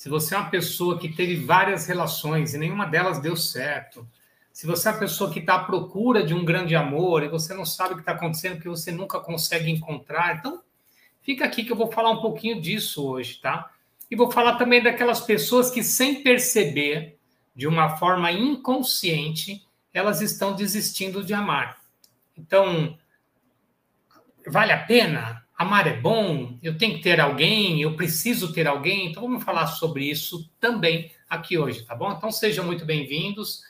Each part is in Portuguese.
se você é uma pessoa que teve várias relações e nenhuma delas deu certo, se você é uma pessoa que está à procura de um grande amor e você não sabe o que está acontecendo porque você nunca consegue encontrar, então fica aqui que eu vou falar um pouquinho disso hoje, tá? E vou falar também daquelas pessoas que, sem perceber, de uma forma inconsciente, elas estão desistindo de amar. Então, vale a pena? Amar é bom? Eu tenho que ter alguém? Eu preciso ter alguém? Então, vamos falar sobre isso também aqui hoje, tá bom? Então, sejam muito bem-vindos.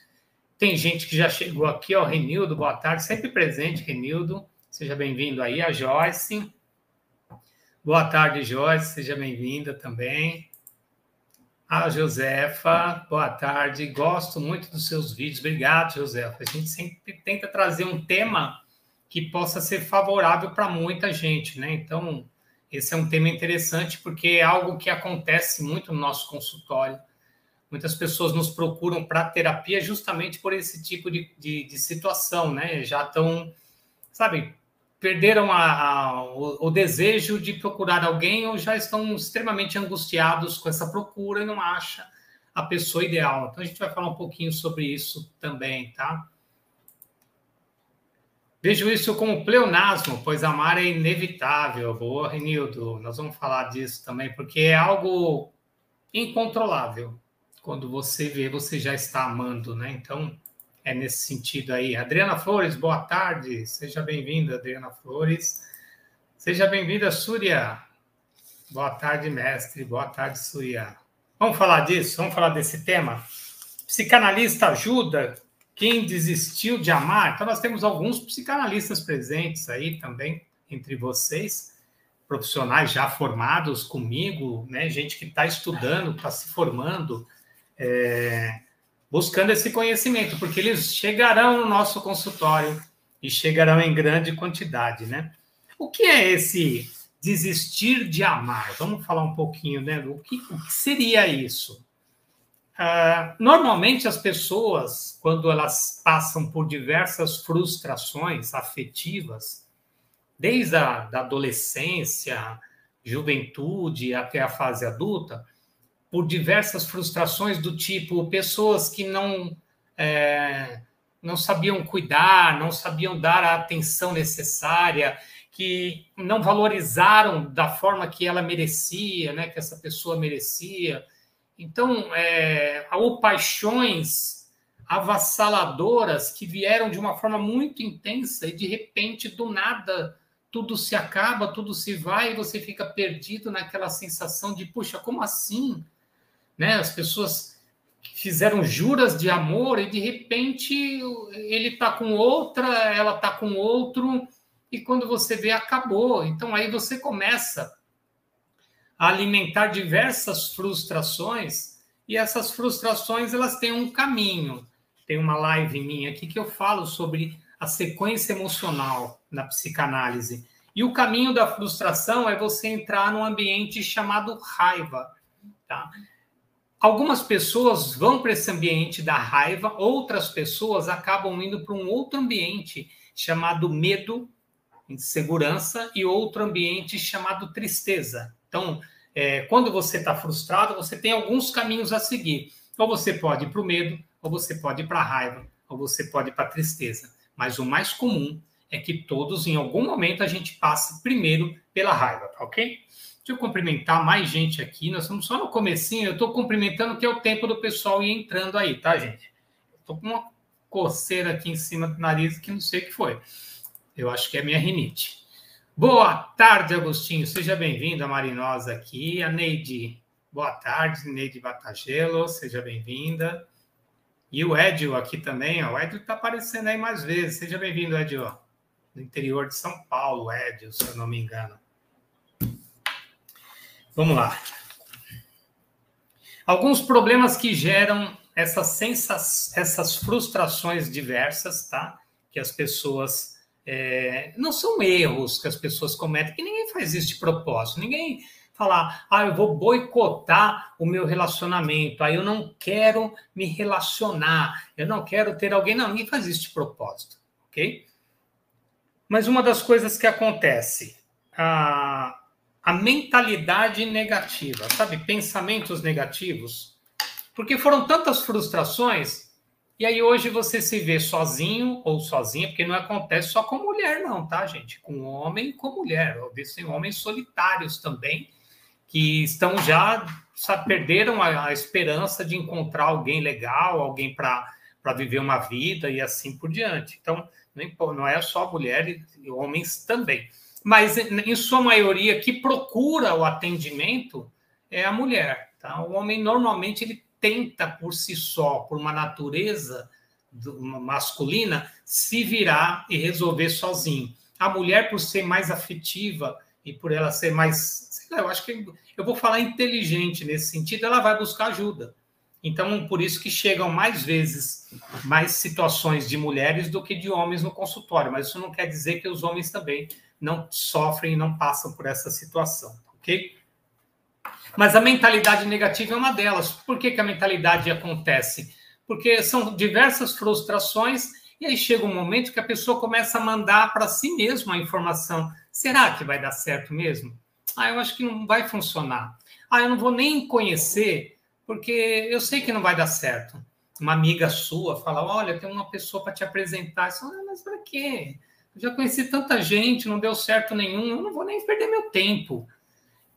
Tem gente que já chegou aqui, ó, Renildo, boa tarde, sempre presente, Renildo. Seja bem-vindo aí, a Joyce. Boa tarde, Joyce, seja bem-vinda também. A Josefa, boa tarde. Gosto muito dos seus vídeos. Obrigado, Josefa. A gente sempre tenta trazer um tema que possa ser favorável para muita gente, né? Então, esse é um tema interessante porque é algo que acontece muito no nosso consultório. Muitas pessoas nos procuram para terapia justamente por esse tipo de, de, de situação, né? Já estão, sabe, perderam a, a, o, o, desejo de procurar alguém ou já estão extremamente angustiados com essa procura e não acha a pessoa ideal. Então, a gente vai falar um pouquinho sobre isso também, tá? Vejo isso como pleonasmo, pois amar é inevitável. Boa, Renildo. Nós vamos falar disso também, porque é algo incontrolável. Quando você vê, você já está amando, né? Então, é nesse sentido aí. Adriana Flores, boa tarde. Seja bem-vinda, Adriana Flores. Seja bem-vinda, Súria. Boa tarde, mestre. Boa tarde, Súria. Vamos falar disso? Vamos falar desse tema? Psicanalista ajuda? Quem desistiu de amar? Então, nós temos alguns psicanalistas presentes aí também entre vocês, profissionais já formados comigo, né? gente que está estudando, está se formando, é, buscando esse conhecimento, porque eles chegarão no nosso consultório e chegarão em grande quantidade, né? O que é esse desistir de amar? Vamos falar um pouquinho, né? O que, o que seria isso? Uh, normalmente as pessoas, quando elas passam por diversas frustrações afetivas, desde a da adolescência, juventude até a fase adulta, por diversas frustrações do tipo pessoas que não é, não sabiam cuidar, não sabiam dar a atenção necessária, que não valorizaram da forma que ela merecia, né, que essa pessoa merecia então, é, ou paixões avassaladoras que vieram de uma forma muito intensa e de repente, do nada, tudo se acaba, tudo se vai e você fica perdido naquela sensação de, puxa, como assim? Né? As pessoas fizeram juras de amor e de repente ele está com outra, ela está com outro e quando você vê acabou. Então aí você começa a alimentar diversas frustrações e essas frustrações elas têm um caminho. Tem uma live minha aqui que eu falo sobre a sequência emocional na psicanálise. E o caminho da frustração é você entrar num ambiente chamado raiva, tá? Algumas pessoas vão para esse ambiente da raiva, outras pessoas acabam indo para um outro ambiente chamado medo, insegurança, e outro ambiente chamado tristeza. Então, é, quando você está frustrado, você tem alguns caminhos a seguir. Ou você pode ir para o medo, ou você pode ir para a raiva, ou você pode ir para a tristeza. Mas o mais comum é que todos, em algum momento, a gente passe primeiro pela raiva, tá ok? Deixa eu cumprimentar mais gente aqui. Nós estamos só no comecinho. Eu estou cumprimentando que é o tempo do pessoal ir entrando aí, tá, gente? Estou com uma coceira aqui em cima do nariz que não sei o que foi. Eu acho que é minha rinite. Boa tarde, Agostinho. Seja bem-vindo a Marinosa aqui. A Neide, boa tarde, Neide Batagelo, seja bem-vinda. E o Edio aqui também, ó. o Edio está aparecendo aí mais vezes. Seja bem-vindo, Edio, do interior de São Paulo, Edio, se eu não me engano. Vamos lá. Alguns problemas que geram essas, essas frustrações diversas, tá? Que as pessoas. É, não são erros que as pessoas cometem, que ninguém faz isso de propósito. Ninguém falar, ah, eu vou boicotar o meu relacionamento, aí eu não quero me relacionar, eu não quero ter alguém. Não, ninguém faz isso de propósito, ok? Mas uma das coisas que acontece, a, a mentalidade negativa, sabe? Pensamentos negativos, porque foram tantas frustrações, e aí hoje você se vê sozinho ou sozinha, porque não acontece só com mulher, não, tá, gente? Com homem e com mulher. Existem homens solitários também, que estão já, sabe, perderam a, a esperança de encontrar alguém legal, alguém para viver uma vida e assim por diante. Então, não é só mulheres e homens também. Mas, em sua maioria, que procura o atendimento é a mulher. Tá? O homem, normalmente, ele tenta por si só, por uma natureza masculina, se virar e resolver sozinho. A mulher, por ser mais afetiva e por ela ser mais, sei lá, eu acho que eu vou falar inteligente nesse sentido, ela vai buscar ajuda. Então, por isso que chegam mais vezes mais situações de mulheres do que de homens no consultório, mas isso não quer dizer que os homens também não sofrem e não passam por essa situação, ok? Mas a mentalidade negativa é uma delas. Por que, que a mentalidade acontece? Porque são diversas frustrações e aí chega um momento que a pessoa começa a mandar para si mesma a informação. Será que vai dar certo mesmo? Ah, eu acho que não vai funcionar. Ah, eu não vou nem conhecer, porque eu sei que não vai dar certo. Uma amiga sua fala: Olha, tem uma pessoa para te apresentar. Você fala, ah, mas para quê? Eu já conheci tanta gente, não deu certo nenhum, eu não vou nem perder meu tempo.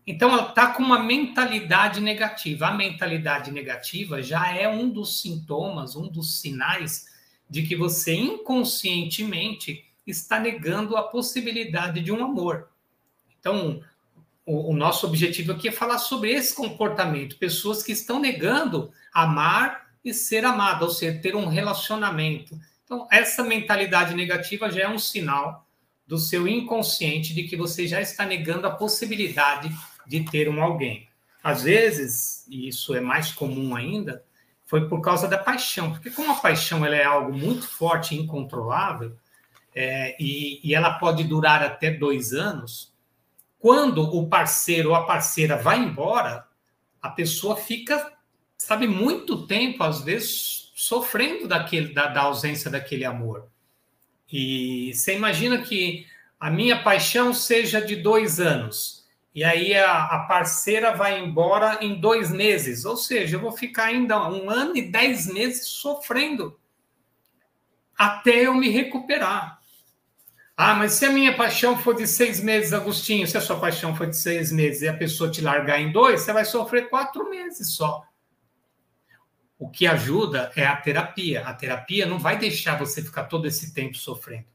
Então, ela está com uma mentalidade negativa. A mentalidade negativa já é um dos sintomas, um dos sinais de que você inconscientemente está negando a possibilidade de um amor. Então, o, o nosso objetivo aqui é falar sobre esse comportamento, pessoas que estão negando amar e ser amado, ou seja, ter um relacionamento. Então, essa mentalidade negativa já é um sinal do seu inconsciente de que você já está negando a possibilidade de ter um alguém. Às vezes, e isso é mais comum ainda, foi por causa da paixão, porque como a paixão ela é algo muito forte e incontrolável, é, e, e ela pode durar até dois anos, quando o parceiro ou a parceira vai embora, a pessoa fica, sabe, muito tempo, às vezes, sofrendo daquele, da, da ausência daquele amor. E você imagina que a minha paixão seja de dois anos e aí a, a, parceira vai embora em dois meses. Ou seja, eu vou ficar ainda um ano e dez meses sofrendo até eu me recuperar. Ah, mas se a minha paixão for de seis meses, Agostinho, se a sua paixão for de seis meses e a pessoa te largar em dois, você vai sofrer quatro meses só. O que ajuda é a terapia. A terapia não vai deixar você ficar todo esse tempo sofrendo.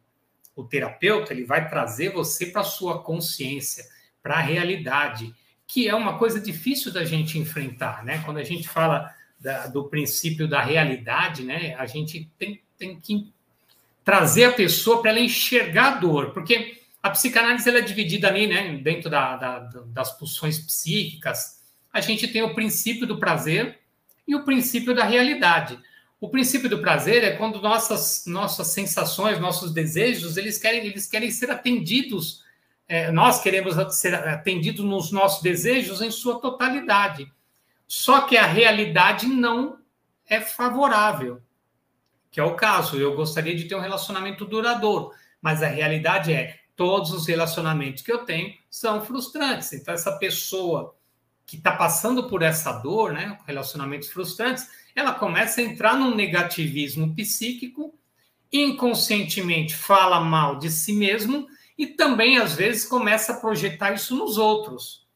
O terapeuta ele vai trazer você para sua consciência para a realidade, que é uma coisa difícil da gente enfrentar, né? Quando a gente fala da, do princípio da realidade, né? A gente tem, tem que trazer a pessoa para ela enxergar a dor, porque a psicanálise ela é dividida ali, né? Dentro da, da, das pulsões psíquicas, a gente tem o princípio do prazer e o princípio da realidade. O princípio do prazer é quando nossas nossas sensações, nossos desejos, eles querem eles querem ser atendidos é, nós queremos ser atendidos nos nossos desejos em sua totalidade. Só que a realidade não é favorável, que é o caso. Eu gostaria de ter um relacionamento duradouro, mas a realidade é todos os relacionamentos que eu tenho são frustrantes. Então, essa pessoa que está passando por essa dor, né, relacionamentos frustrantes, ela começa a entrar num negativismo psíquico, inconscientemente fala mal de si mesmo e também, às vezes, começa a projetar isso nos outros.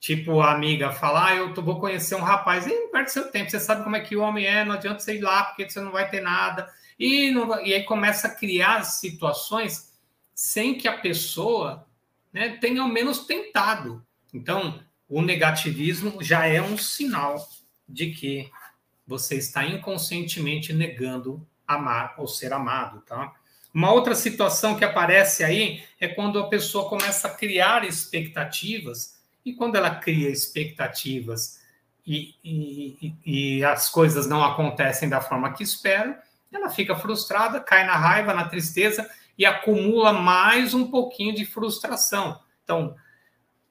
Tipo, a amiga fala, ah, eu vou conhecer um rapaz, e perde seu tempo, você sabe como é que o homem é, não adianta você ir lá, porque você não vai ter nada. E, não, e aí começa a criar situações sem que a pessoa né, tenha ao menos tentado. Então, o negativismo já é um sinal de que você está inconscientemente negando amar ou ser amado, tá? Uma outra situação que aparece aí é quando a pessoa começa a criar expectativas, e quando ela cria expectativas e, e, e, as coisas não acontecem da forma que espera, ela fica frustrada, cai na raiva, na tristeza e acumula mais um pouquinho de frustração. Então,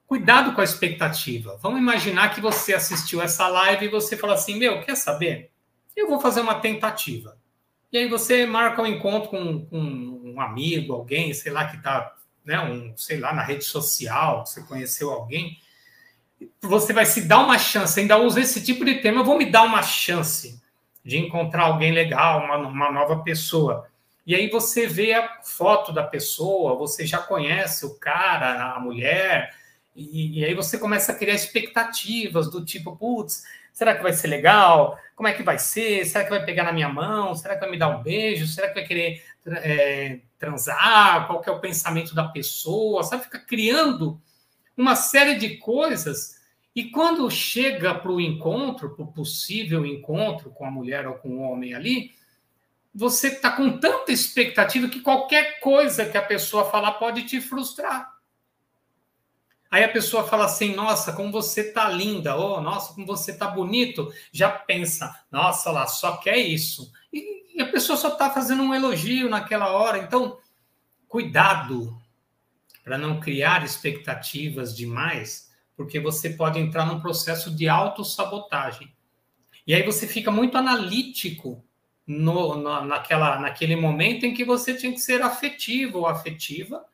cuidado com a expectativa. Vamos imaginar que você assistiu essa live e você fala assim: Meu, quer saber? Eu vou fazer uma tentativa. E aí você marca um encontro com, com um amigo, alguém, sei lá, que está, né, um, sei lá, na rede social, você conheceu alguém você vai se dar uma chance, ainda usa esse tipo de tema, eu vou me dar uma chance de encontrar alguém legal, uma, uma nova pessoa. E aí você vê a foto da pessoa, você já conhece o cara, a mulher, e, e aí você começa a criar expectativas do tipo, putz, será que vai ser legal? Como é que vai ser? Será que vai pegar na minha mão? Será que vai me dar um beijo? Será que vai querer é, transar? Qual que é o pensamento da pessoa? Sabe, fica criando uma série de coisas. E quando chega para o encontro, para o possível encontro com a mulher ou com o homem ali, você está com tanta expectativa que qualquer coisa que a pessoa falar pode te frustrar. Aí a pessoa fala assim: Nossa, como você tá linda, oh, nossa, como você tá bonito. Já pensa: Nossa, lá, só quer isso. E, e a pessoa só está fazendo um elogio naquela hora. Então, cuidado para não criar expectativas demais, porque você pode entrar num processo de autossabotagem. E aí você fica muito analítico no, no, naquela, naquele momento em que você tinha que ser afetivo ou afetiva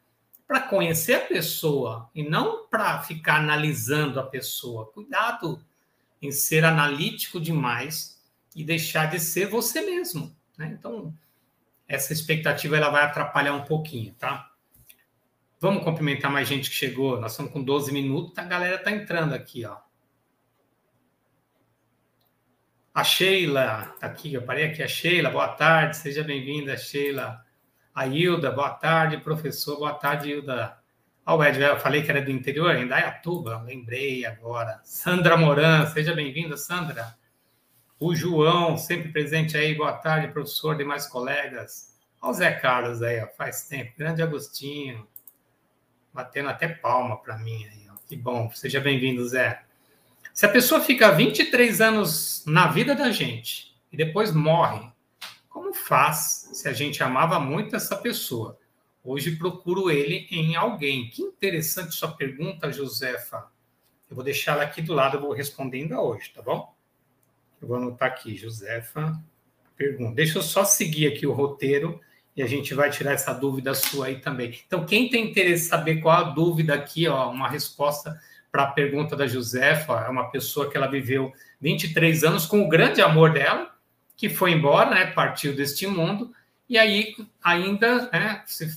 para conhecer a pessoa e não para ficar analisando a pessoa. Cuidado em ser analítico demais e deixar de ser você mesmo. Né? Então, essa expectativa ela vai atrapalhar um pouquinho, tá? Vamos cumprimentar mais gente que chegou. Nós estamos com 12 minutos, a galera está entrando aqui, ó. A Sheila, tá aqui, eu parei aqui, a Sheila, boa tarde, seja bem-vinda, Sheila. A Hilda, boa tarde, professor, boa tarde, Hilda. Ó, o Ed, eu falei que era do interior, em Dayatuba, lembrei agora. Sandra Moran, seja bem-vinda, Sandra. O João, sempre presente aí, boa tarde, professor, demais colegas. Olha o Zé Carlos aí, ó, faz tempo. Grande Agostinho batendo até palma para mim. Aí, ó. Que bom, seja bem-vindo, Zé. Se a pessoa fica 23 anos na vida da gente e depois morre, como faz se a gente amava muito essa pessoa? Hoje procuro ele em alguém. Que interessante sua pergunta, Josefa. Eu vou deixar ela aqui do lado, eu vou responder ainda hoje, tá bom? Eu vou anotar aqui, Josefa. Pergunta. Deixa eu só seguir aqui o roteiro e a gente vai tirar essa dúvida sua aí também. Então, quem tem interesse em saber qual a dúvida aqui, ó, uma resposta para a pergunta da Josefa, é uma pessoa que ela viveu 23 anos com o grande amor dela, que foi embora, né, partiu deste mundo, e aí ainda, né, se,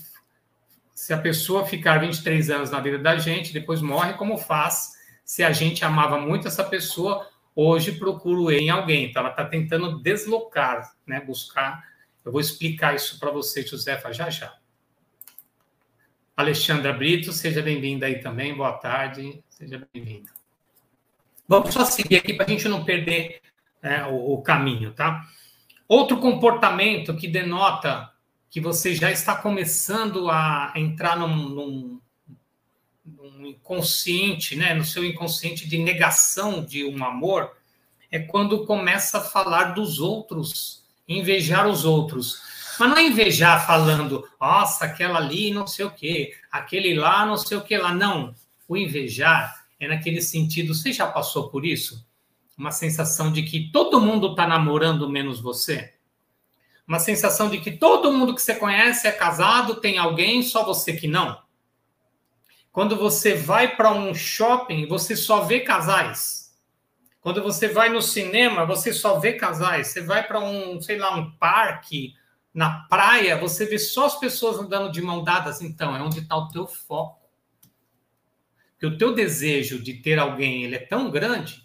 se a pessoa ficar 23 anos na vida da gente, depois morre, como faz se a gente amava muito essa pessoa, hoje procuro em alguém. Então, ela está tentando deslocar, né, buscar eu vou explicar isso para você, Josefa, já já. Alexandra Brito, seja bem-vinda aí também. Boa tarde, seja bem-vinda. Vamos só seguir aqui para a gente não perder é, o, o caminho, tá? Outro comportamento que denota que você já está começando a entrar num, num, num, inconsciente, né, no seu inconsciente de negação de um amor, é quando começa a falar dos outros invejar os outros. Mas não é invejar falando, nossa, aquela ali não sei o quê, aquele lá não sei o que lá. Não. O invejar é naquele sentido, você já passou por isso? Uma sensação de que todo mundo está namorando menos você? Uma sensação de que todo mundo que você conhece é casado, tem alguém, só você que não? Quando você vai para um shopping, você só vê casais quando você vai no cinema, você só vê casais. Você vai para um, sei lá, um parque, na praia, você vê só as pessoas andando de mão dadas. Então, é onde está o teu foco. Porque o teu desejo de ter alguém ele é tão grande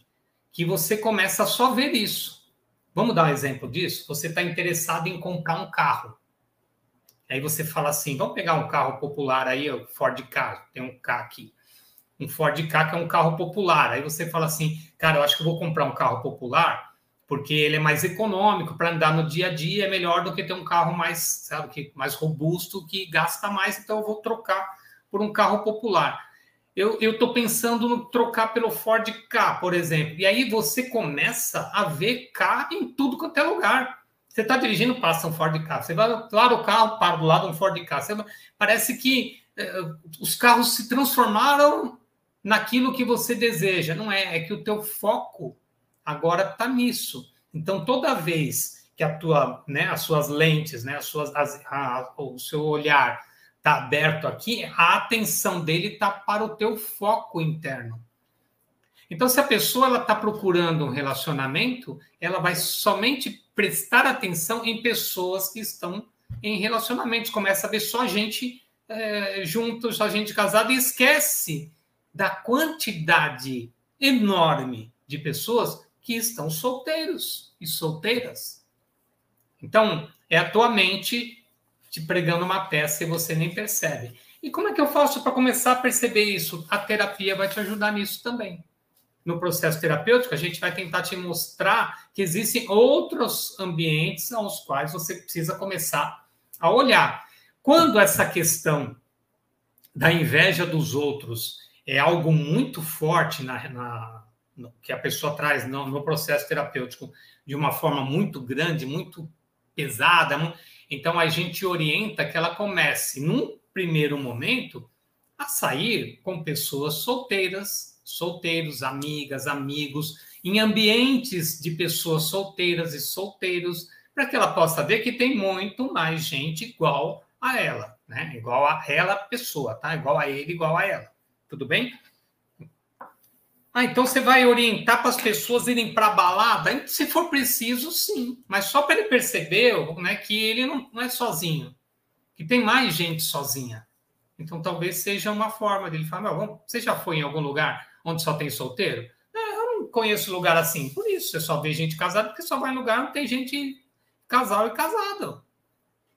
que você começa a só ver isso. Vamos dar um exemplo disso? Você está interessado em comprar um carro. Aí você fala assim: vamos pegar um carro popular aí, o Ford Ka, tem um K aqui um Ford Ka, que é um carro popular. Aí você fala assim, cara, eu acho que eu vou comprar um carro popular porque ele é mais econômico para andar no dia a dia, é melhor do que ter um carro mais, sabe, que mais robusto, que gasta mais, então eu vou trocar por um carro popular. Eu estou pensando no trocar pelo Ford K, por exemplo. E aí você começa a ver K em tudo quanto é lugar. Você está dirigindo, passa um Ford K. Você vai lá o carro, para do lado um Ford K. Você, parece que eh, os carros se transformaram naquilo que você deseja. Não é, é que o teu foco agora está nisso. Então, toda vez que a tua, né, as suas lentes, né, as suas, as, a, o seu olhar está aberto aqui, a atenção dele está para o teu foco interno. Então, se a pessoa ela está procurando um relacionamento, ela vai somente prestar atenção em pessoas que estão em relacionamentos. Começa a ver só gente é, juntos, só gente casada e esquece da quantidade enorme de pessoas que estão solteiros e solteiras. Então, é a tua mente te pregando uma peça e você nem percebe. E como é que eu faço para começar a perceber isso? A terapia vai te ajudar nisso também. No processo terapêutico, a gente vai tentar te mostrar que existem outros ambientes aos quais você precisa começar a olhar. Quando essa questão da inveja dos outros é algo muito forte na, na no, que a pessoa traz no, no processo terapêutico de uma forma muito grande, muito pesada, então a gente orienta que ela comece, num primeiro momento, a sair com pessoas solteiras, solteiros, amigas, amigos, em ambientes de pessoas solteiras e solteiros, para que ela possa ver que tem muito mais gente igual a ela, né? Igual a ela pessoa, tá? Igual a ele, igual a ela. Tudo bem? Ah, então você vai orientar para as pessoas irem para a balada? Se for preciso, sim. Mas só para ele perceber né, que ele não, não é sozinho, que tem mais gente sozinha. Então talvez seja uma forma dele falar: Meu, você já foi em algum lugar onde só tem solteiro? Ah, eu não conheço lugar assim. Por isso, você só vê gente casada, porque só vai em lugar onde tem gente casal e casado.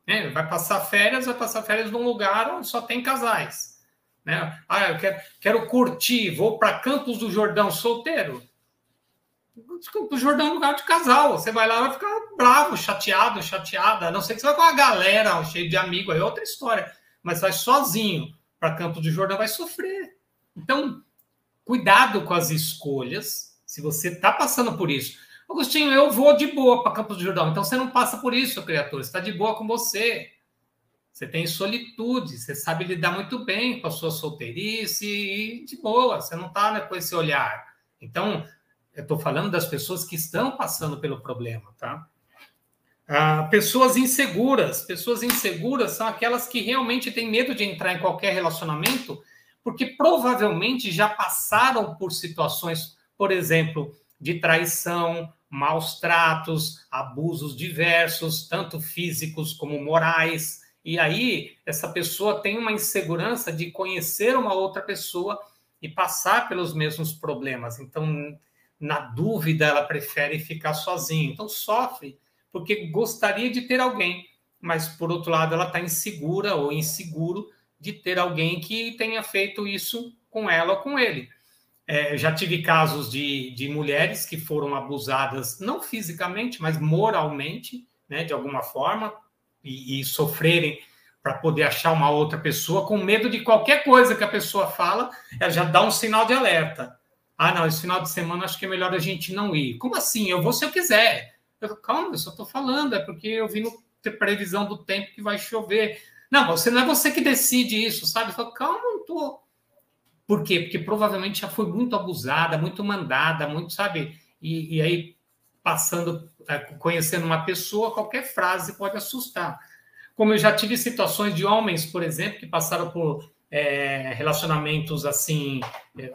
É, vai passar férias, vai passar férias num lugar onde só tem casais. Né? Ah, eu quero, quero curtir, vou para Campos do Jordão solteiro. Campos do Jordão é um lugar de casal. Você vai lá vai ficar bravo, chateado, chateada. A não sei que você vai com uma galera cheio de amigos, aí é outra história. Mas vai sozinho para Campos do Jordão, vai sofrer. Então, cuidado com as escolhas. Se você está passando por isso. Agostinho, eu vou de boa para Campos do Jordão. Então você não passa por isso, criatura. Está de boa com você. Você tem solitude, você sabe lidar muito bem com a sua solteirice e de boa, você não está né, com esse olhar. Então, eu estou falando das pessoas que estão passando pelo problema, tá? Ah, pessoas inseguras. Pessoas inseguras são aquelas que realmente têm medo de entrar em qualquer relacionamento, porque provavelmente já passaram por situações, por exemplo, de traição, maus tratos, abusos diversos, tanto físicos como morais e aí, essa pessoa tem uma insegurança de conhecer uma outra pessoa e passar pelos mesmos problemas. Então, na dúvida, ela prefere ficar sozinha. Então, sofre porque gostaria de ter alguém, mas, por outro lado, ela está insegura ou inseguro de ter alguém que tenha feito isso com ela ou com ele. É, já tive casos de, de mulheres que foram abusadas, não fisicamente, mas moralmente, né, de alguma forma, e, e sofrerem para poder achar uma outra pessoa, com medo de qualquer coisa que a pessoa fala, ela já dá um sinal de alerta. Ah, não, esse final de semana acho que é melhor a gente não ir. Como assim? Eu vou se eu quiser. Eu, calma, eu só estou falando, é porque eu vi no previsão do tempo que vai chover. Não, você não é você que decide isso, sabe? Falo, calma, não tô. Por quê? Porque provavelmente já foi muito abusada, muito mandada, muito, sabe? E, e aí passando, é, conhecendo uma pessoa, qualquer frase pode assustar. Como eu já tive situações de homens, por exemplo, que passaram por é, relacionamentos assim é,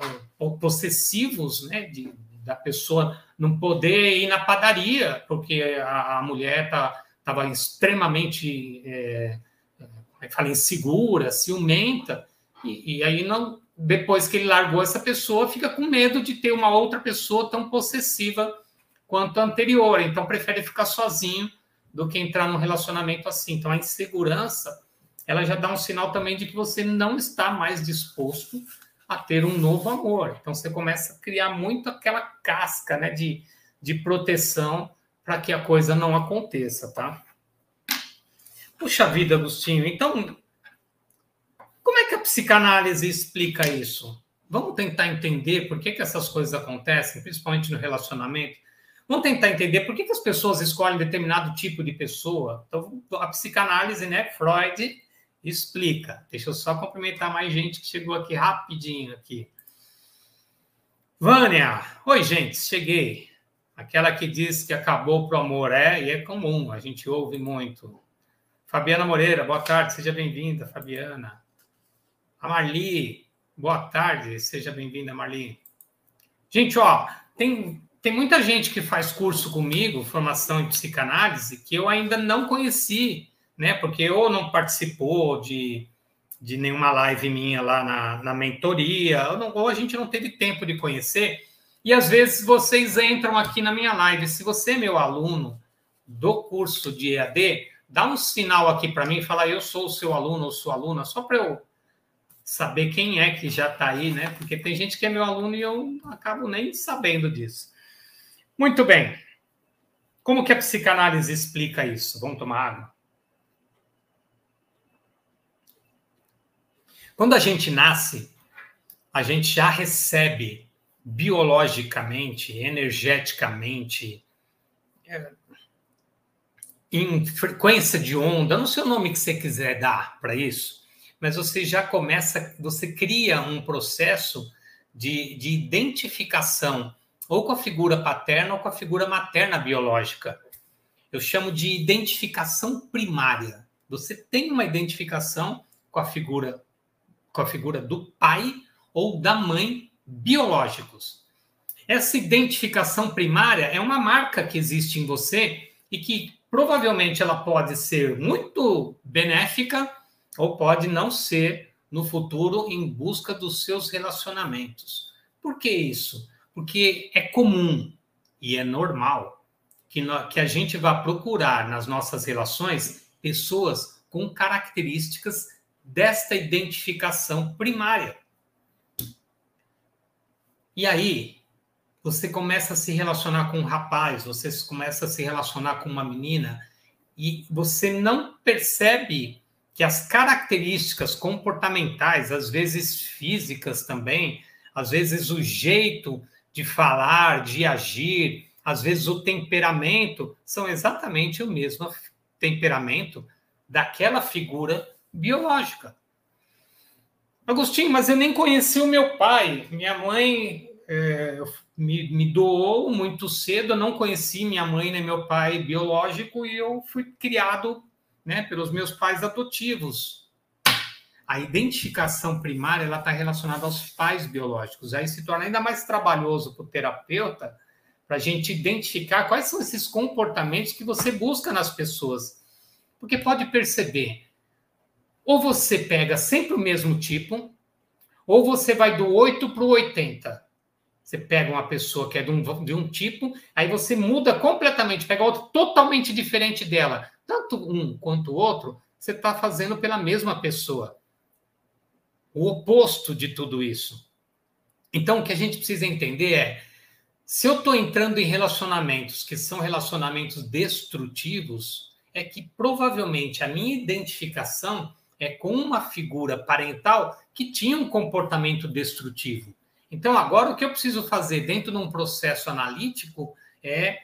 possessivos, né, de, da pessoa não poder ir na padaria porque a, a mulher tá, estava extremamente, é, é fala, insegura, ciumenta, e, e aí não, depois que ele largou essa pessoa, fica com medo de ter uma outra pessoa tão possessiva quanto a anterior, então prefere ficar sozinho do que entrar num relacionamento assim. Então a insegurança, ela já dá um sinal também de que você não está mais disposto a ter um novo amor. Então você começa a criar muito aquela casca, né, de, de proteção para que a coisa não aconteça, tá? Puxa vida, Agostinho. Então, como é que a psicanálise explica isso? Vamos tentar entender por que, que essas coisas acontecem, principalmente no relacionamento. Vamos tentar entender por que, que as pessoas escolhem determinado tipo de pessoa. Então, a psicanálise, né, Freud explica. Deixa eu só cumprimentar mais gente que chegou aqui rapidinho aqui. Vânia, oi gente, cheguei. Aquela que diz que acabou pro amor é e é comum, a gente ouve muito. Fabiana Moreira, boa tarde, seja bem-vinda, Fabiana. A Marli, boa tarde, seja bem-vinda, Marli. Gente, ó, tem, tem muita gente que faz curso comigo, formação em psicanálise, que eu ainda não conheci, né? Porque ou não participou de, de nenhuma live minha lá na, na mentoria, ou, não, ou a gente não teve tempo de conhecer. E às vezes vocês entram aqui na minha live. Se você é meu aluno do curso de EAD, dá um sinal aqui para mim fala: Eu sou o seu aluno ou sua aluna, só para eu saber quem é que já está aí, né? Porque tem gente que é meu aluno e eu acabo nem sabendo disso. Muito bem. Como que a psicanálise explica isso? Vamos tomar água? Quando a gente nasce, a gente já recebe biologicamente, energeticamente, é, em frequência de onda, não sei o nome que você quiser dar para isso, mas você já começa, você cria um processo de, de identificação ou com a figura paterna ou com a figura materna biológica. Eu chamo de identificação primária. Você tem uma identificação com a figura com a figura do pai ou da mãe biológicos. Essa identificação primária é uma marca que existe em você e que provavelmente ela pode ser muito benéfica ou pode não ser no futuro em busca dos seus relacionamentos. Por que isso? Porque é comum e é normal que, que a gente vá procurar nas nossas relações pessoas com características desta identificação primária. E aí, você começa a se relacionar com um rapaz, você começa a se relacionar com uma menina, e você não percebe que as características comportamentais, às vezes físicas também, às vezes o jeito de falar, de agir, às vezes o temperamento, são exatamente o mesmo temperamento daquela figura biológica. Agostinho, mas eu nem conheci o meu pai. Minha mãe é, me, me, doou muito cedo, eu não conheci minha mãe nem meu pai biológico e eu fui criado né, pelos meus pais adotivos. A identificação primária ela está relacionada aos pais biológicos. Aí se torna ainda mais trabalhoso para o terapeuta para a gente identificar quais são esses comportamentos que você busca nas pessoas. Porque pode perceber, ou você pega sempre o mesmo tipo, ou você vai do 8 para o 80. Você pega uma pessoa que é de um, de um tipo, aí você muda completamente, pega outro totalmente diferente dela. Tanto um quanto o outro, você está fazendo pela mesma pessoa. O oposto de tudo isso. Então, o que a gente precisa entender é: se eu estou entrando em relacionamentos que são relacionamentos destrutivos, é que provavelmente a minha identificação é com uma figura parental que tinha um comportamento destrutivo. Então, agora o que eu preciso fazer dentro de um processo analítico é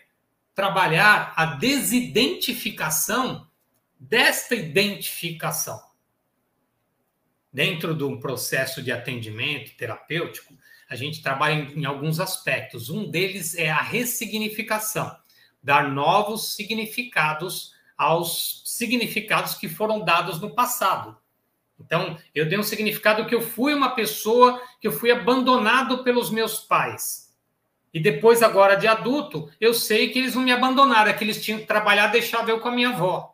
trabalhar a desidentificação desta identificação. Dentro de um processo de atendimento terapêutico, a gente trabalha em, em alguns aspectos. Um deles é a ressignificação, dar novos significados aos significados que foram dados no passado. Então, eu dei um significado que eu fui uma pessoa que eu fui abandonado pelos meus pais. E depois, agora de adulto, eu sei que eles não me abandonaram, é que eles tinham que trabalhar, deixava eu com a minha avó.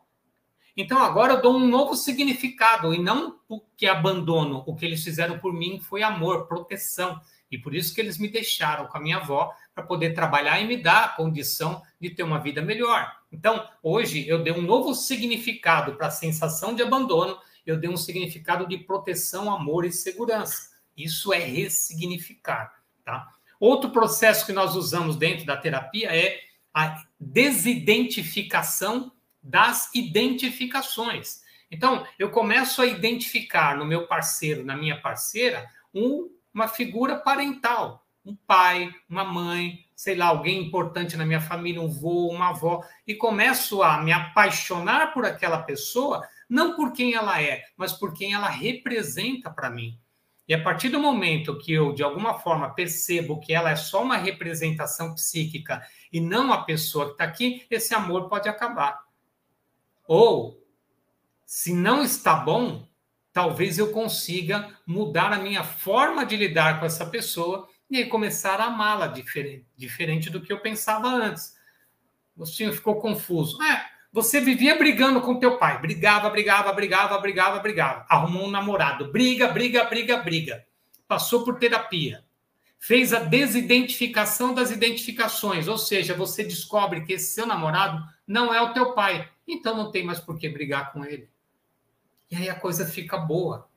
Então, agora eu dou um novo significado, e não porque abandono. O que eles fizeram por mim foi amor, proteção. E por isso que eles me deixaram com a minha avó, para poder trabalhar e me dar a condição de ter uma vida melhor. Então, hoje eu dei um novo significado para a sensação de abandono, eu dei um significado de proteção, amor e segurança. Isso é ressignificar, tá? Outro processo que nós usamos dentro da terapia é a desidentificação das identificações. Então, eu começo a identificar no meu parceiro, na minha parceira, um uma figura parental, um pai, uma mãe, sei lá, alguém importante na minha família, um vô, uma avó, e começo a me apaixonar por aquela pessoa, não por quem ela é, mas por quem ela representa para mim. E a partir do momento que eu, de alguma forma, percebo que ela é só uma representação psíquica e não a pessoa que está aqui, esse amor pode acabar. Ou, se não está bom, talvez eu consiga mudar a minha forma de lidar com essa pessoa e aí começar a amá-la diferente, diferente do que eu pensava antes. O senhor ficou confuso. É, você vivia brigando com teu pai, brigava, brigava, brigava, brigava, brigava. Arrumou um namorado, briga, briga, briga, briga. Passou por terapia. Fez a desidentificação das identificações, ou seja, você descobre que esse seu namorado não é o teu pai, então não tem mais por que brigar com ele. E aí a coisa fica boa.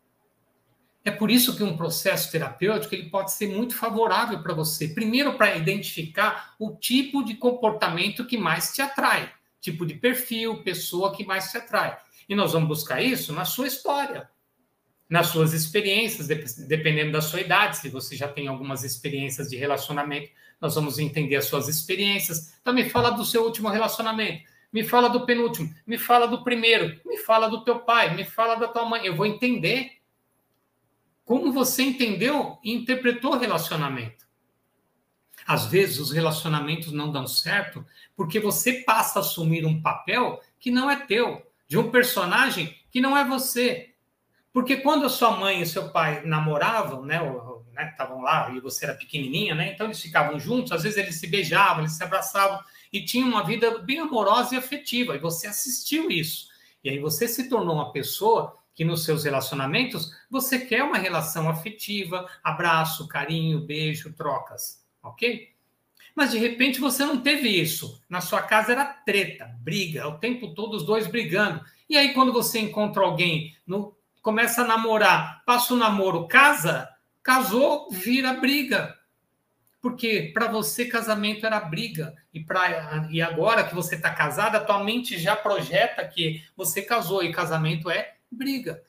É por isso que um processo terapêutico ele pode ser muito favorável para você. Primeiro, para identificar o tipo de comportamento que mais te atrai, tipo de perfil, pessoa que mais te atrai. E nós vamos buscar isso na sua história, nas suas experiências, dependendo da sua idade. Se você já tem algumas experiências de relacionamento, nós vamos entender as suas experiências. Me fala do seu último relacionamento, me fala do penúltimo, me fala do primeiro, me fala do teu pai, me fala da tua mãe. Eu vou entender como você entendeu e interpretou o relacionamento. Às vezes os relacionamentos não dão certo porque você passa a assumir um papel que não é teu, de um personagem que não é você. Porque quando a sua mãe e seu pai namoravam, né, estavam né, lá e você era pequenininha, né, então eles ficavam juntos, às vezes eles se beijavam, eles se abraçavam e tinham uma vida bem amorosa e afetiva, e você assistiu isso. E aí você se tornou uma pessoa que nos seus relacionamentos você quer uma relação afetiva, abraço, carinho, beijo, trocas, ok? Mas de repente você não teve isso. Na sua casa era treta, briga, o tempo todo os dois brigando. E aí quando você encontra alguém, no, começa a namorar, passa o namoro, casa, casou, vira briga. Porque para você casamento era briga e para e agora que você está casada, tua mente já projeta que você casou e casamento é briga.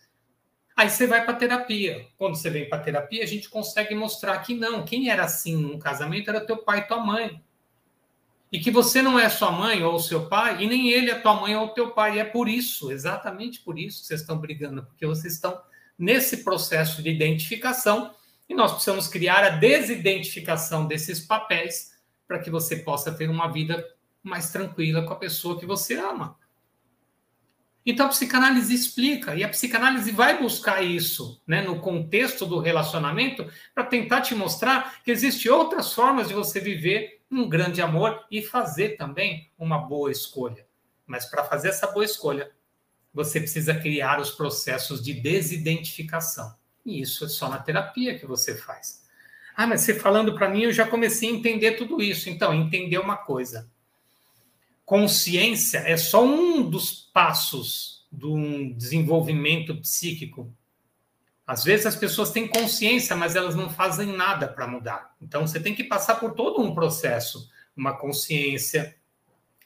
Aí você vai para terapia. Quando você vem para terapia, a gente consegue mostrar que não, quem era assim num casamento era teu pai e tua mãe. E que você não é sua mãe ou seu pai, e nem ele é tua mãe ou teu pai. E é por isso, exatamente por isso que vocês estão brigando, porque vocês estão nesse processo de identificação e nós precisamos criar a desidentificação desses papéis para que você possa ter uma vida mais tranquila com a pessoa que você ama. Então a psicanálise explica, e a psicanálise vai buscar isso né, no contexto do relacionamento para tentar te mostrar que existem outras formas de você viver um grande amor e fazer também uma boa escolha. Mas para fazer essa boa escolha, você precisa criar os processos de desidentificação. E isso é só na terapia que você faz. Ah, mas você falando para mim, eu já comecei a entender tudo isso. Então, entender uma coisa consciência é só um dos passos do desenvolvimento psíquico. Às vezes as pessoas têm consciência, mas elas não fazem nada para mudar. Então você tem que passar por todo um processo, uma consciência,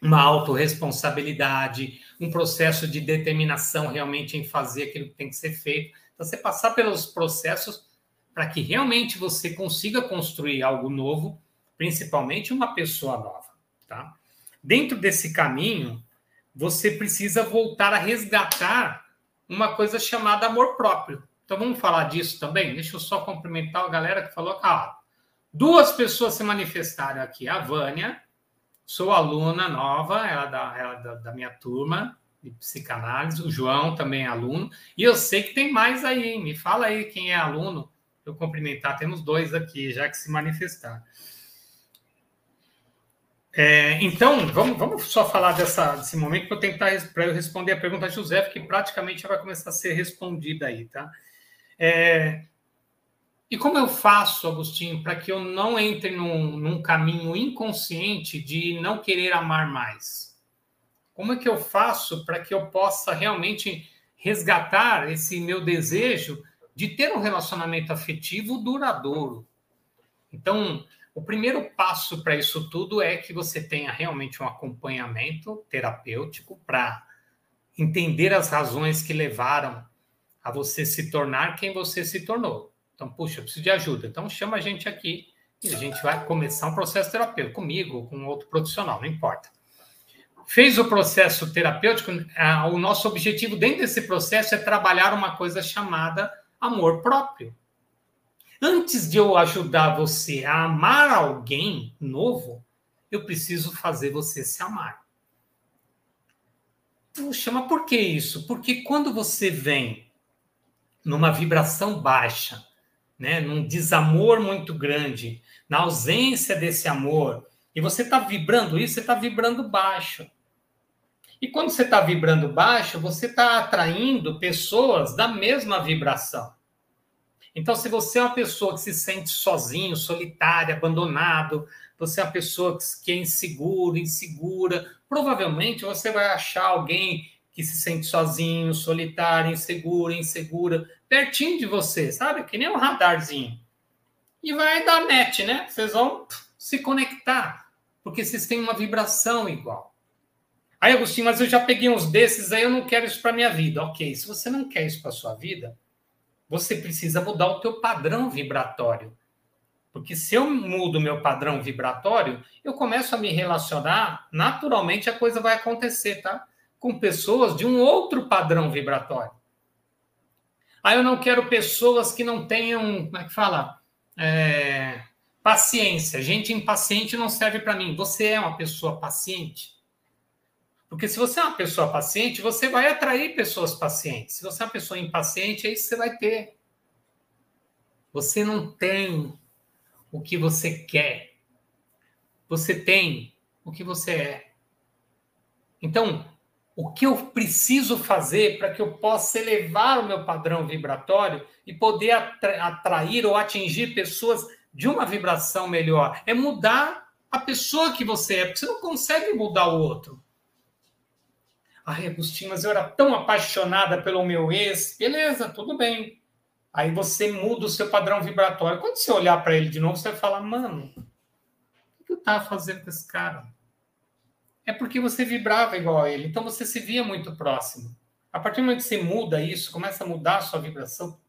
uma autorresponsabilidade, um processo de determinação realmente em fazer aquilo que tem que ser feito. Então você passar pelos processos para que realmente você consiga construir algo novo, principalmente uma pessoa nova, tá? Dentro desse caminho, você precisa voltar a resgatar uma coisa chamada amor próprio. Então vamos falar disso também? Deixa eu só cumprimentar a galera que falou ah, duas pessoas se manifestaram aqui. A Vânia, sou aluna nova, ela, é da, ela é da, da, minha turma de psicanálise. O João também é aluno. E eu sei que tem mais aí, hein? Me fala aí quem é aluno. Eu cumprimentar, temos dois aqui já que se manifestaram. É, então, vamos, vamos só falar dessa, desse momento para eu tentar para eu responder a pergunta de José, que praticamente já vai começar a ser respondida aí, tá? É, e como eu faço, Agostinho, para que eu não entre num, num caminho inconsciente de não querer amar mais? Como é que eu faço para que eu possa realmente resgatar esse meu desejo de ter um relacionamento afetivo duradouro? Então, o primeiro passo para isso tudo é que você tenha realmente um acompanhamento terapêutico para entender as razões que levaram a você se tornar quem você se tornou. Então, puxa, eu preciso de ajuda. Então, chama a gente aqui e a gente vai começar um processo terapêutico comigo ou com outro profissional, não importa. Fez o processo terapêutico, o nosso objetivo dentro desse processo é trabalhar uma coisa chamada amor próprio. Antes de eu ajudar você a amar alguém novo, eu preciso fazer você se amar. Puxa, mas por que isso? Porque quando você vem numa vibração baixa, né, num desamor muito grande, na ausência desse amor, e você está vibrando isso, você está vibrando baixo. E quando você está vibrando baixo, você está atraindo pessoas da mesma vibração. Então, se você é uma pessoa que se sente sozinho, solitário, abandonado, você é uma pessoa que é inseguro, insegura, provavelmente você vai achar alguém que se sente sozinho, solitário, inseguro, insegura, pertinho de você, sabe? Que nem um radarzinho. E vai dar match, né? Vocês vão se conectar, porque vocês têm uma vibração igual. Aí, Agostinho, mas eu já peguei uns desses, aí eu não quero isso para minha vida. Ok, se você não quer isso para sua vida, você precisa mudar o teu padrão vibratório. Porque se eu mudo o meu padrão vibratório, eu começo a me relacionar, naturalmente a coisa vai acontecer, tá? Com pessoas de um outro padrão vibratório. Aí eu não quero pessoas que não tenham, como é que fala? É, paciência. Gente impaciente não serve para mim. Você é uma pessoa paciente? Porque se você é uma pessoa paciente, você vai atrair pessoas pacientes. Se você é uma pessoa impaciente, é isso que você vai ter. Você não tem o que você quer. Você tem o que você é. Então, o que eu preciso fazer para que eu possa elevar o meu padrão vibratório e poder atrair ou atingir pessoas de uma vibração melhor? É mudar a pessoa que você é, porque você não consegue mudar o outro. Ai, Agostinho, mas eu era tão apaixonada pelo meu ex. Beleza, tudo bem. Aí você muda o seu padrão vibratório. Quando você olhar para ele de novo, você vai falar: mano, o que eu estava fazendo com esse cara? É porque você vibrava igual a ele. Então você se via muito próximo. A partir do momento que você muda isso, começa a mudar a sua vibração,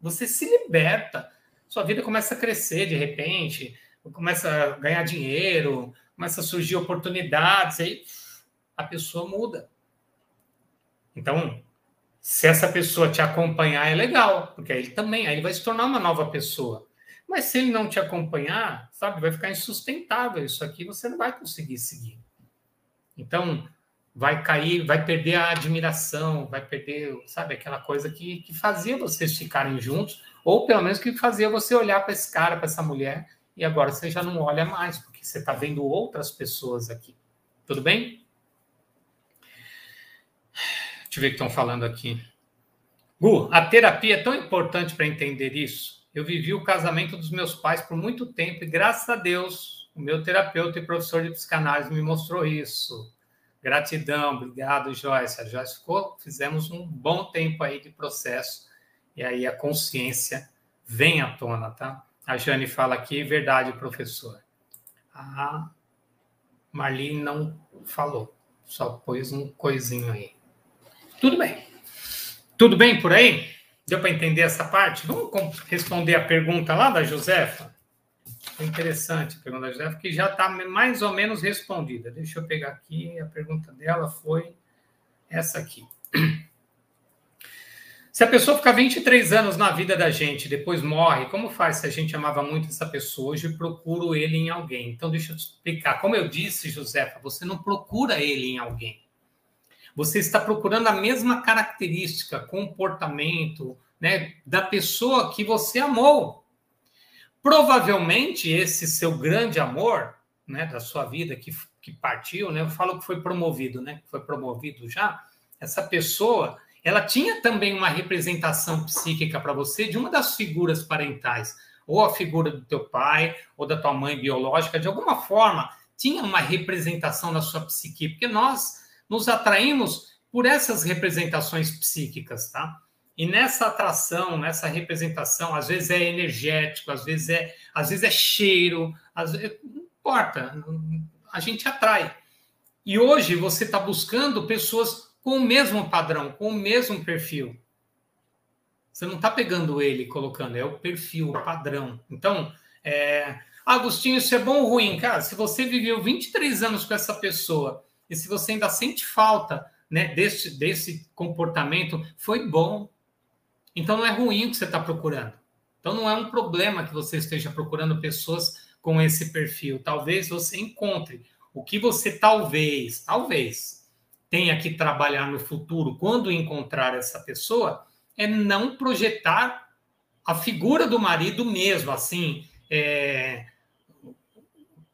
você se liberta. Sua vida começa a crescer de repente, começa a ganhar dinheiro, começa a surgir oportunidades, aí a pessoa muda. Então, se essa pessoa te acompanhar, é legal, porque aí ele também, aí ele vai se tornar uma nova pessoa. Mas se ele não te acompanhar, sabe, vai ficar insustentável isso aqui, você não vai conseguir seguir. Então, vai cair, vai perder a admiração, vai perder, sabe, aquela coisa que, que fazia vocês ficarem juntos, ou pelo menos que fazia você olhar para esse cara, para essa mulher, e agora você já não olha mais, porque você está vendo outras pessoas aqui. Tudo bem? Deixa eu ver o que estão falando aqui. Gu, a terapia é tão importante para entender isso. Eu vivi o casamento dos meus pais por muito tempo e, graças a Deus, o meu terapeuta e professor de psicanálise me mostrou isso. Gratidão, obrigado, Joyce. A Joyce ficou, fizemos um bom tempo aí de processo e aí a consciência vem à tona, tá? A Jane fala aqui, verdade, professor. A Marlene não falou, só pôs um coisinho aí. Tudo bem. Tudo bem por aí? Deu para entender essa parte? Vamos responder a pergunta lá da Josefa? Foi interessante a pergunta da Josefa, que já está mais ou menos respondida. Deixa eu pegar aqui. A pergunta dela foi essa aqui. Se a pessoa ficar 23 anos na vida da gente, depois morre, como faz se a gente amava muito essa pessoa? Hoje procuro ele em alguém. Então, deixa eu te explicar. Como eu disse, Josefa, você não procura ele em alguém. Você está procurando a mesma característica, comportamento, né, da pessoa que você amou. Provavelmente esse seu grande amor, né, da sua vida que, que partiu, né, eu falo que foi promovido, né, foi promovido já. Essa pessoa, ela tinha também uma representação psíquica para você de uma das figuras parentais, ou a figura do teu pai, ou da tua mãe biológica, de alguma forma tinha uma representação na sua psique, porque nós nos atraímos por essas representações psíquicas, tá? E nessa atração, nessa representação, às vezes é energético, às vezes é, às vezes é cheiro, às vezes, não importa, a gente atrai. E hoje você está buscando pessoas com o mesmo padrão, com o mesmo perfil. Você não está pegando ele e colocando, é o perfil, o padrão. Então, é, Agostinho, isso é bom ou ruim? Cara, se você viveu 23 anos com essa pessoa e se você ainda sente falta né, desse, desse comportamento, foi bom. Então não é ruim o que você está procurando. Então não é um problema que você esteja procurando pessoas com esse perfil. Talvez você encontre. O que você talvez, talvez, tenha que trabalhar no futuro quando encontrar essa pessoa é não projetar a figura do marido mesmo, assim, é,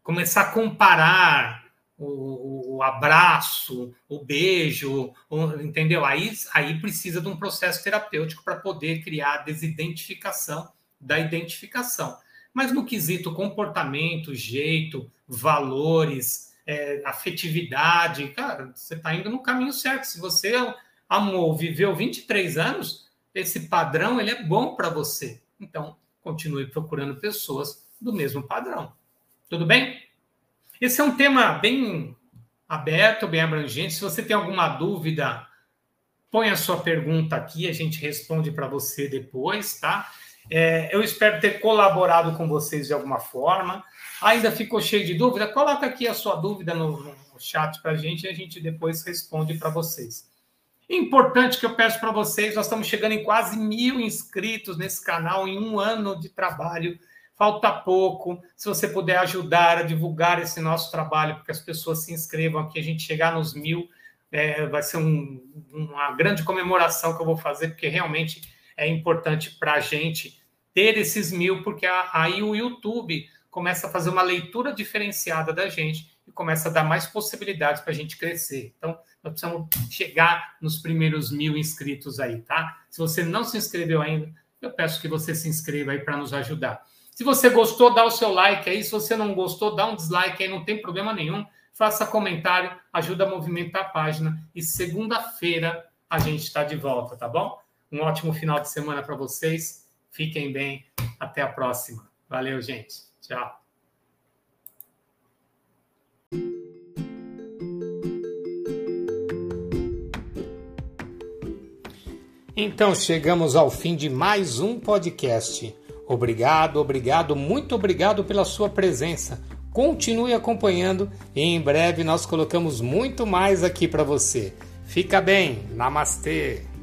começar a comparar o, o, abraço, o beijo, o, entendeu? Aí, aí precisa de um processo terapêutico para poder criar a desidentificação da identificação. Mas no quesito comportamento, jeito, valores, é, afetividade, cara, você está indo no caminho certo. Se você amou, viveu 23 anos, esse padrão ele é bom para você. Então, continue procurando pessoas do mesmo padrão. Tudo bem? Esse é um tema bem aberto, bem abrangente. Se você tem alguma dúvida, põe a sua pergunta aqui, a gente responde para você depois, tá? É, eu espero ter colaborado com vocês de alguma forma. Ainda ficou cheio de dúvida? Coloca aqui a sua dúvida no, no chat para a gente e a gente depois responde para vocês. Importante que eu peço para vocês, nós estamos chegando em quase mil inscritos nesse canal em um ano de trabalho falta pouco. Se você puder ajudar a divulgar esse nosso trabalho, porque as pessoas se inscrevam aqui, a gente chegar nos mil, é, vai ser um, uma grande comemoração que eu vou fazer, porque realmente é importante para a gente ter esses mil, porque aí o YouTube começa a fazer uma leitura diferenciada da gente e começa a dar mais possibilidades para a gente crescer. Então, nós precisamos chegar nos primeiros mil inscritos aí, tá? Se você não se inscreveu ainda, eu peço que você se inscreva aí para nos ajudar. Se você gostou, dá o seu like aí. Se você não gostou, dá um dislike aí, não tem problema nenhum. Faça comentário, ajuda a movimentar a página. E segunda-feira a gente está de volta, tá bom? Um ótimo final de semana para vocês. Fiquem bem. Até a próxima. Valeu, gente. Tchau. Então chegamos ao fim de mais um podcast. Obrigado, obrigado, muito obrigado pela sua presença. Continue acompanhando e em breve nós colocamos muito mais aqui para você. Fica bem, namastê!